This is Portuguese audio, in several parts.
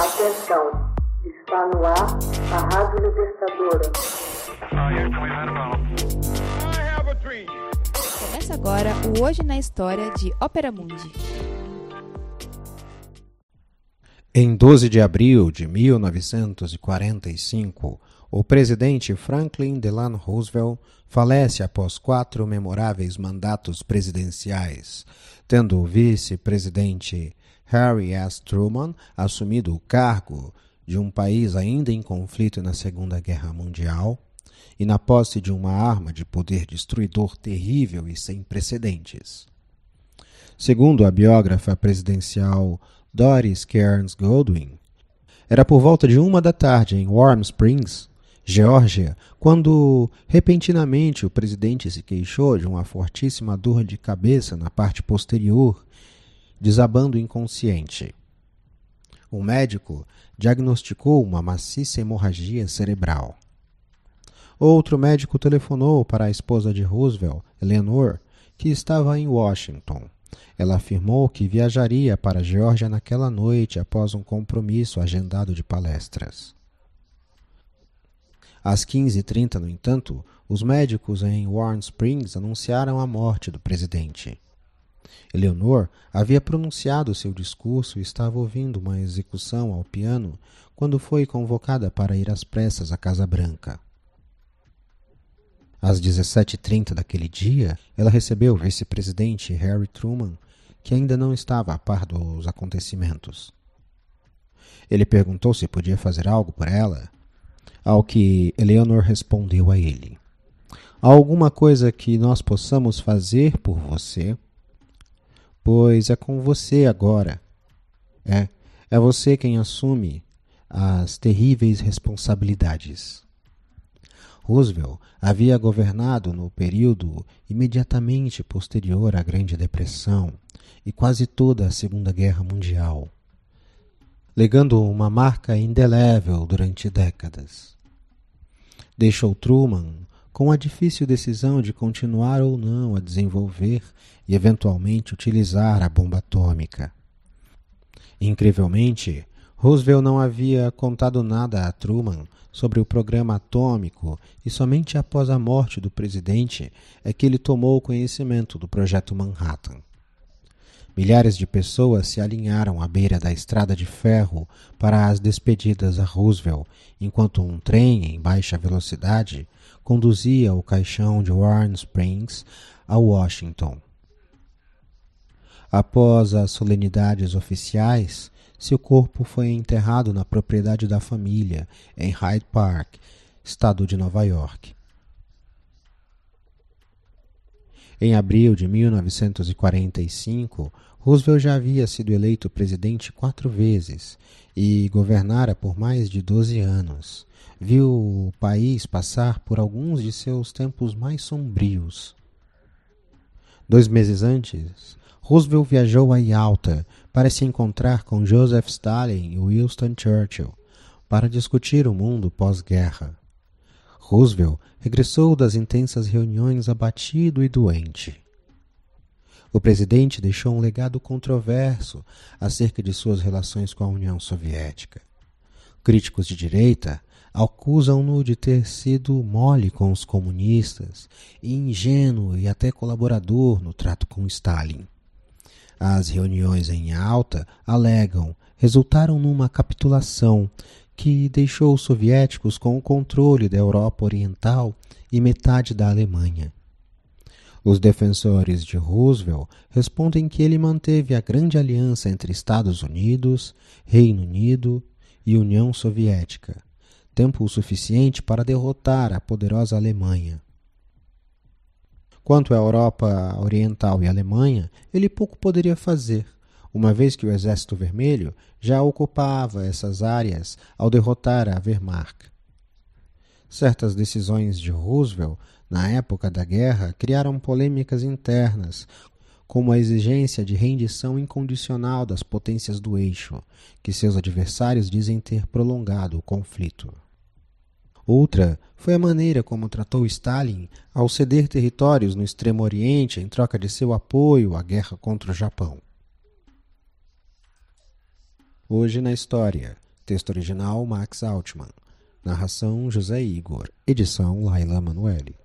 Atenção, está no ar a Rádio Libertadora. Começa agora o Hoje na História de Ópera Mundi. Em 12 de abril de 1945, o presidente Franklin Delano Roosevelt falece após quatro memoráveis mandatos presidenciais, tendo o vice-presidente Harry S. Truman assumido o cargo de um país ainda em conflito na Segunda Guerra Mundial e na posse de uma arma de poder destruidor terrível e sem precedentes. Segundo a biógrafa presidencial Doris Kearns Goldwyn, era por volta de uma da tarde em Warm Springs, Geórgia, quando repentinamente o presidente se queixou de uma fortíssima dor de cabeça na parte posterior, desabando inconsciente. O médico diagnosticou uma maciça hemorragia cerebral. Outro médico telefonou para a esposa de Roosevelt, Eleanor, que estava em Washington. Ela afirmou que viajaria para a Geórgia naquela noite após um compromisso agendado de palestras. Às 15h30, no entanto, os médicos em Warm Springs anunciaram a morte do presidente. Eleanor havia pronunciado seu discurso e estava ouvindo uma execução ao piano quando foi convocada para ir às pressas à Casa Branca. Às 17h30 daquele dia, ela recebeu o vice-presidente Harry Truman, que ainda não estava a par dos acontecimentos. Ele perguntou se podia fazer algo por ela ao que Eleanor respondeu a ele: Há alguma coisa que nós possamos fazer por você? Pois é com você agora. É, é você quem assume as terríveis responsabilidades. Roosevelt havia governado no período imediatamente posterior à Grande Depressão e quase toda a Segunda Guerra Mundial legando uma marca indelével durante décadas. Deixou Truman com a difícil decisão de continuar ou não a desenvolver e eventualmente utilizar a bomba atômica. Incrivelmente, Roosevelt não havia contado nada a Truman sobre o programa atômico e somente após a morte do presidente é que ele tomou conhecimento do projeto Manhattan. Milhares de pessoas se alinharam à beira da estrada de ferro para as despedidas a Roosevelt, enquanto um trem em baixa velocidade conduzia o caixão de Warren Springs a Washington. Após as solenidades oficiais, seu corpo foi enterrado na propriedade da família, em Hyde Park, estado de Nova York. Em abril de 1945, Roosevelt já havia sido eleito presidente quatro vezes e governara por mais de 12 anos. Viu o país passar por alguns de seus tempos mais sombrios. Dois meses antes, Roosevelt viajou a Yalta para se encontrar com Joseph Stalin e Winston Churchill para discutir o mundo pós-guerra. Roosevelt regressou das intensas reuniões abatido e doente. O presidente deixou um legado controverso acerca de suas relações com a União Soviética. Críticos de direita acusam-no de ter sido mole com os comunistas e ingênuo e até colaborador no trato com Stalin. As reuniões em alta, alegam, resultaram numa capitulação que deixou os soviéticos com o controle da Europa Oriental e metade da Alemanha. Os defensores de Roosevelt respondem que ele manteve a grande aliança entre Estados Unidos, Reino Unido e União Soviética, tempo o suficiente para derrotar a poderosa Alemanha. Quanto à Europa Oriental e Alemanha, ele pouco poderia fazer uma vez que o Exército Vermelho já ocupava essas áreas ao derrotar a Wehrmacht. Certas decisões de Roosevelt na época da guerra criaram polêmicas internas, como a exigência de rendição incondicional das potências do eixo, que seus adversários dizem ter prolongado o conflito. Outra foi a maneira como tratou Stalin ao ceder territórios no Extremo Oriente em troca de seu apoio à guerra contra o Japão. Hoje na História, Texto original Max Altman. Narração José Igor. Edição Laila Manuelle.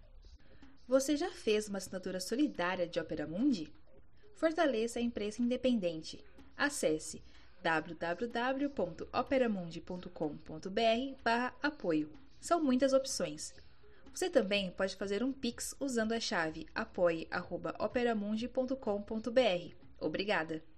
Você já fez uma assinatura solidária de Opera Mundi? Fortaleça a imprensa independente. Acesse www.operamundi.com.br/apoio. São muitas opções. Você também pode fazer um Pix usando a chave apoie.operamundi.com.br. Obrigada!